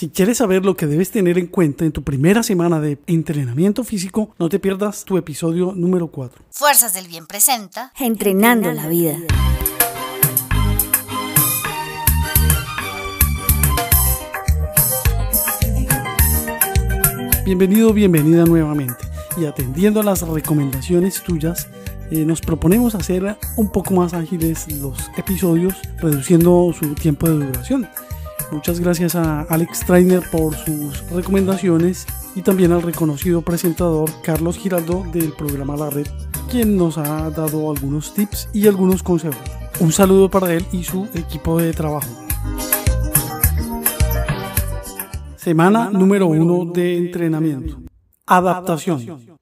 Si quieres saber lo que debes tener en cuenta en tu primera semana de entrenamiento físico, no te pierdas tu episodio número 4. Fuerzas del Bien presenta Entrenando la vida. Bienvenido, bienvenida nuevamente. Y atendiendo a las recomendaciones tuyas, eh, nos proponemos hacer un poco más ágiles los episodios, reduciendo su tiempo de duración. Muchas gracias a Alex Trainer por sus recomendaciones y también al reconocido presentador Carlos Giraldo del programa La Red, quien nos ha dado algunos tips y algunos consejos. Un saludo para él y su equipo de trabajo. Semana número uno de entrenamiento. Adaptación.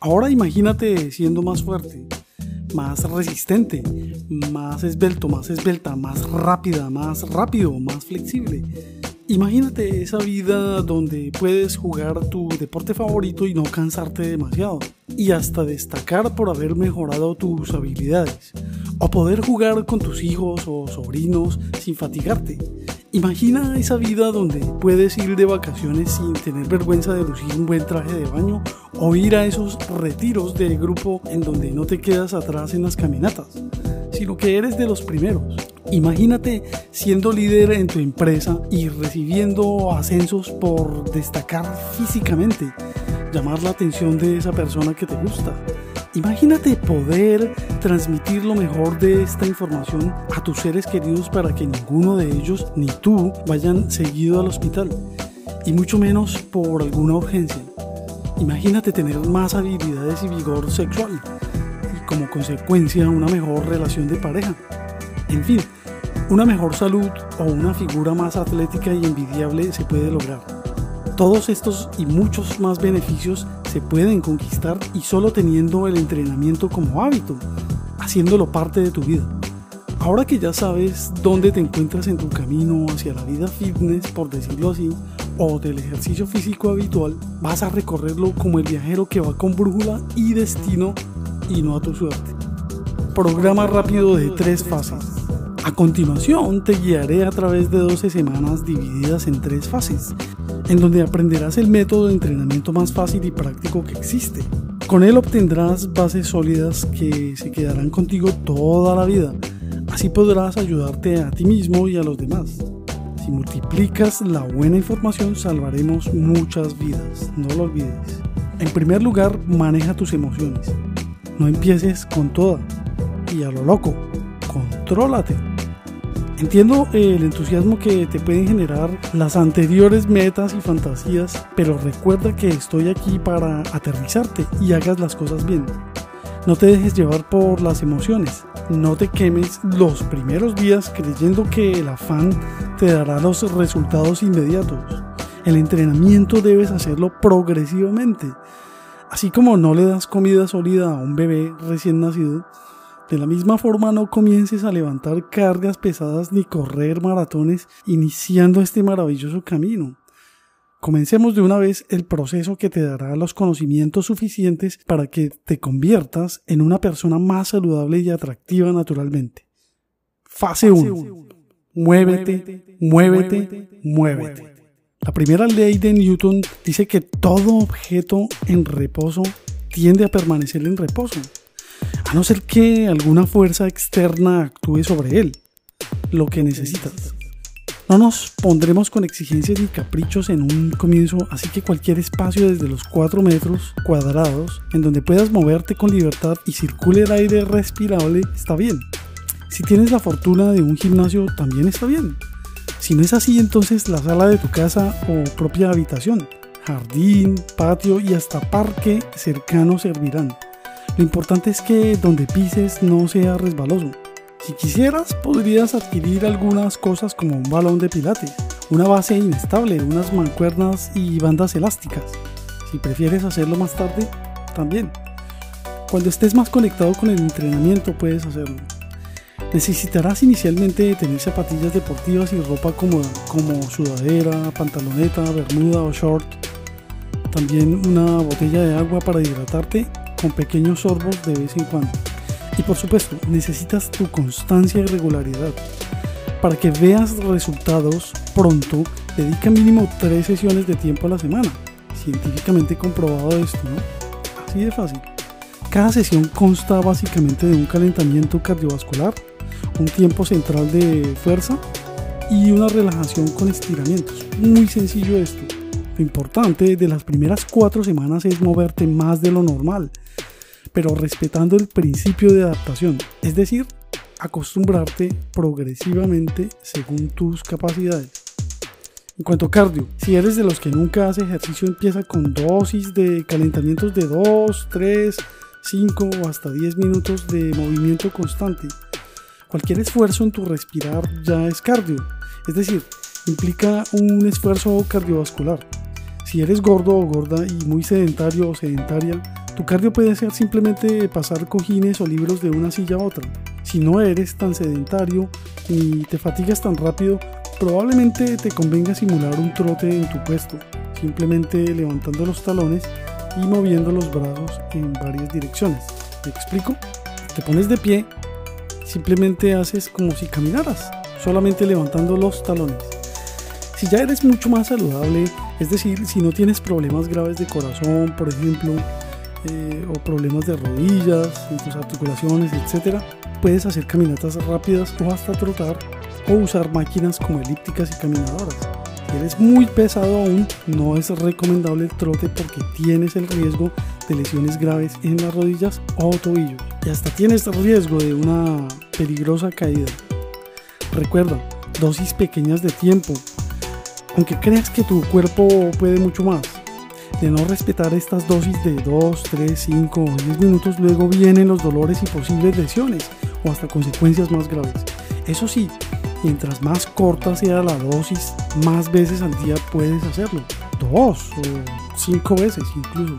Ahora imagínate siendo más fuerte, más resistente, más esbelto, más esbelta, más rápida, más rápido, más flexible. Imagínate esa vida donde puedes jugar tu deporte favorito y no cansarte demasiado. Y hasta destacar por haber mejorado tus habilidades. O poder jugar con tus hijos o sobrinos sin fatigarte. Imagina esa vida donde puedes ir de vacaciones sin tener vergüenza de lucir un buen traje de baño o ir a esos retiros de grupo en donde no te quedas atrás en las caminatas, sino que eres de los primeros. Imagínate siendo líder en tu empresa y recibiendo ascensos por destacar físicamente, llamar la atención de esa persona que te gusta Imagínate poder transmitir lo mejor de esta información a tus seres queridos para que ninguno de ellos ni tú vayan seguido al hospital y mucho menos por alguna urgencia. Imagínate tener más habilidades y vigor sexual y como consecuencia una mejor relación de pareja. En fin, una mejor salud o una figura más atlética y envidiable se puede lograr. Todos estos y muchos más beneficios se pueden conquistar y solo teniendo el entrenamiento como hábito, haciéndolo parte de tu vida. Ahora que ya sabes dónde te encuentras en tu camino hacia la vida fitness, por decirlo así, o del ejercicio físico habitual, vas a recorrerlo como el viajero que va con brújula y destino y no a tu suerte. Programa rápido de tres fases. A continuación te guiaré a través de 12 semanas divididas en tres fases en donde aprenderás el método de entrenamiento más fácil y práctico que existe. Con él obtendrás bases sólidas que se quedarán contigo toda la vida. Así podrás ayudarte a ti mismo y a los demás. Si multiplicas la buena información salvaremos muchas vidas, no lo olvides. En primer lugar, maneja tus emociones. No empieces con toda y a lo loco. Contrólate. Entiendo el entusiasmo que te pueden generar las anteriores metas y fantasías, pero recuerda que estoy aquí para aterrizarte y hagas las cosas bien. No te dejes llevar por las emociones. No te quemes los primeros días creyendo que el afán te dará los resultados inmediatos. El entrenamiento debes hacerlo progresivamente. Así como no le das comida sólida a un bebé recién nacido, de la misma forma no comiences a levantar cargas pesadas ni correr maratones iniciando este maravilloso camino. Comencemos de una vez el proceso que te dará los conocimientos suficientes para que te conviertas en una persona más saludable y atractiva naturalmente. Fase 1. Muévete, muévete, muévete. La primera ley de Newton dice que todo objeto en reposo tiende a permanecer en reposo a no ser que alguna fuerza externa actúe sobre él, lo que necesitas. No nos pondremos con exigencias ni caprichos en un comienzo, así que cualquier espacio desde los 4 metros cuadrados en donde puedas moverte con libertad y circule el aire respirable está bien. Si tienes la fortuna de un gimnasio también está bien. Si no es así, entonces la sala de tu casa o propia habitación, jardín, patio y hasta parque cercano servirán. Lo importante es que donde pises no sea resbaloso. Si quisieras, podrías adquirir algunas cosas como un balón de pilates, una base inestable, unas mancuernas y bandas elásticas. Si prefieres hacerlo más tarde, también. Cuando estés más conectado con el entrenamiento puedes hacerlo. Necesitarás inicialmente tener zapatillas deportivas y ropa cómoda, como sudadera, pantaloneta, bermuda o short. También una botella de agua para hidratarte con pequeños sorbos de vez en cuando. Y por supuesto, necesitas tu constancia y regularidad. Para que veas resultados pronto, Dedica mínimo 3 sesiones de tiempo a la semana. Científicamente comprobado esto, ¿no? Así de fácil. Cada sesión consta básicamente de un calentamiento cardiovascular, un tiempo central de fuerza y una relajación con estiramientos. Muy sencillo esto. Lo importante de las primeras cuatro semanas es moverte más de lo normal, pero respetando el principio de adaptación, es decir, acostumbrarte progresivamente según tus capacidades. En cuanto a cardio, si eres de los que nunca hace ejercicio, empieza con dosis de calentamientos de 2, 3, 5 o hasta 10 minutos de movimiento constante. Cualquier esfuerzo en tu respirar ya es cardio, es decir, implica un esfuerzo cardiovascular. Si eres gordo o gorda y muy sedentario o sedentaria, tu cardio puede ser simplemente pasar cojines o libros de una silla a otra. Si no eres tan sedentario ni te fatigas tan rápido, probablemente te convenga simular un trote en tu puesto, simplemente levantando los talones y moviendo los brazos en varias direcciones. ¿Me explico? Te pones de pie, simplemente haces como si caminaras, solamente levantando los talones. Si ya eres mucho más saludable, es decir, si no tienes problemas graves de corazón, por ejemplo, eh, o problemas de rodillas, en tus articulaciones, etc., puedes hacer caminatas rápidas o hasta trotar o usar máquinas como elípticas y caminadoras. Si eres muy pesado aún, no es recomendable el trote porque tienes el riesgo de lesiones graves en las rodillas o tobillos y hasta tienes riesgo de una peligrosa caída. Recuerda, dosis pequeñas de tiempo. Aunque creas que tu cuerpo puede mucho más, de no respetar estas dosis de 2, 3, 5 o 10 minutos, luego vienen los dolores y posibles lesiones o hasta consecuencias más graves. Eso sí, mientras más corta sea la dosis, más veces al día puedes hacerlo. Dos o cinco veces incluso.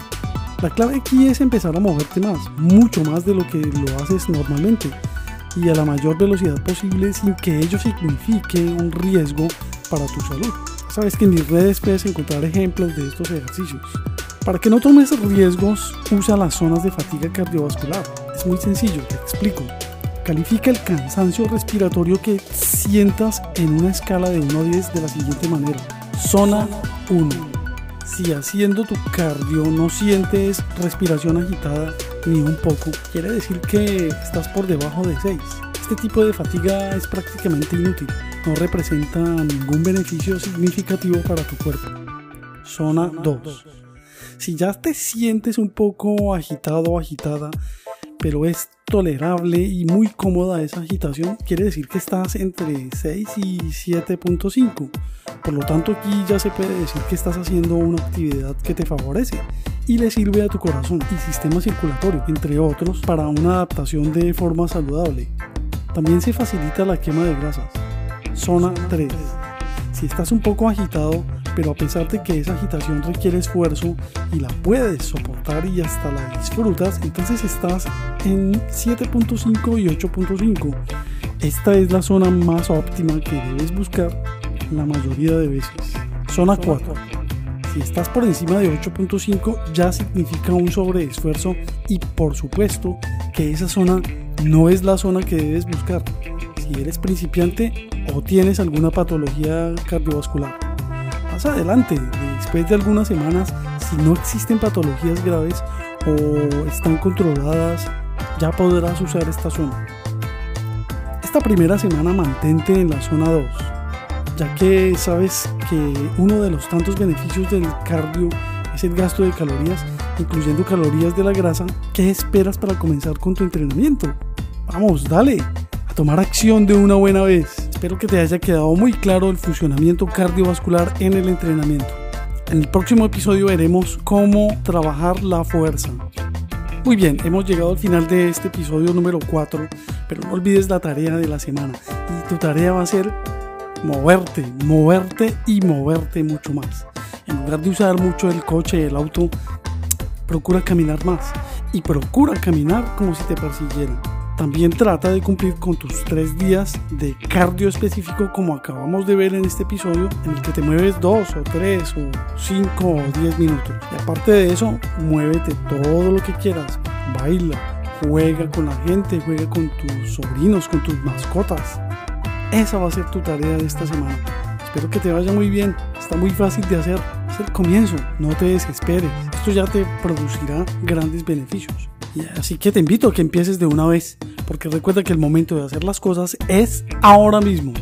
La clave aquí es empezar a moverte más, mucho más de lo que lo haces normalmente y a la mayor velocidad posible sin que ello signifique un riesgo para tu salud. Sabes que en mis redes puedes encontrar ejemplos de estos ejercicios. Para que no tomes riesgos, usa las zonas de fatiga cardiovascular. Es muy sencillo, te explico. Califica el cansancio respiratorio que sientas en una escala de 1 a 10 de la siguiente manera. Zona 1. Si haciendo tu cardio no sientes respiración agitada ni un poco, quiere decir que estás por debajo de 6. Este tipo de fatiga es prácticamente inútil no representa ningún beneficio significativo para tu cuerpo. Zona 2. Si ya te sientes un poco agitado o agitada, pero es tolerable y muy cómoda esa agitación, quiere decir que estás entre 6 y 7.5. Por lo tanto, aquí ya se puede decir que estás haciendo una actividad que te favorece y le sirve a tu corazón y sistema circulatorio, entre otros, para una adaptación de forma saludable. También se facilita la quema de grasas. Zona 3. Si estás un poco agitado, pero a pesar de que esa agitación requiere esfuerzo y la puedes soportar y hasta la disfrutas, entonces estás en 7.5 y 8.5. Esta es la zona más óptima que debes buscar la mayoría de veces. Zona 4. Si estás por encima de 8.5 ya significa un sobreesfuerzo y por supuesto que esa zona no es la zona que debes buscar. Si eres principiante, o tienes alguna patología cardiovascular. Más adelante, después de algunas semanas, si no existen patologías graves o están controladas, ya podrás usar esta zona. Esta primera semana mantente en la zona 2, ya que sabes que uno de los tantos beneficios del cardio es el gasto de calorías, incluyendo calorías de la grasa. ¿Qué esperas para comenzar con tu entrenamiento? Vamos, dale, a tomar acción de una buena vez. Espero que te haya quedado muy claro el funcionamiento cardiovascular en el entrenamiento. En el próximo episodio veremos cómo trabajar la fuerza. Muy bien, hemos llegado al final de este episodio número 4, pero no olvides la tarea de la semana. Y tu tarea va a ser moverte, moverte y moverte mucho más. En lugar de usar mucho el coche y el auto, procura caminar más. Y procura caminar como si te persiguieran. También trata de cumplir con tus tres días de cardio específico como acabamos de ver en este episodio en el que te mueves dos o tres o cinco o diez minutos. Y aparte de eso, muévete todo lo que quieras. Baila, juega con la gente, juega con tus sobrinos, con tus mascotas. Esa va a ser tu tarea de esta semana. Espero que te vaya muy bien. Está muy fácil de hacer. El comienzo. No te desesperes. Esto ya te producirá grandes beneficios. Así que te invito a que empieces de una vez. Porque recuerda que el momento de hacer las cosas es ahora mismo.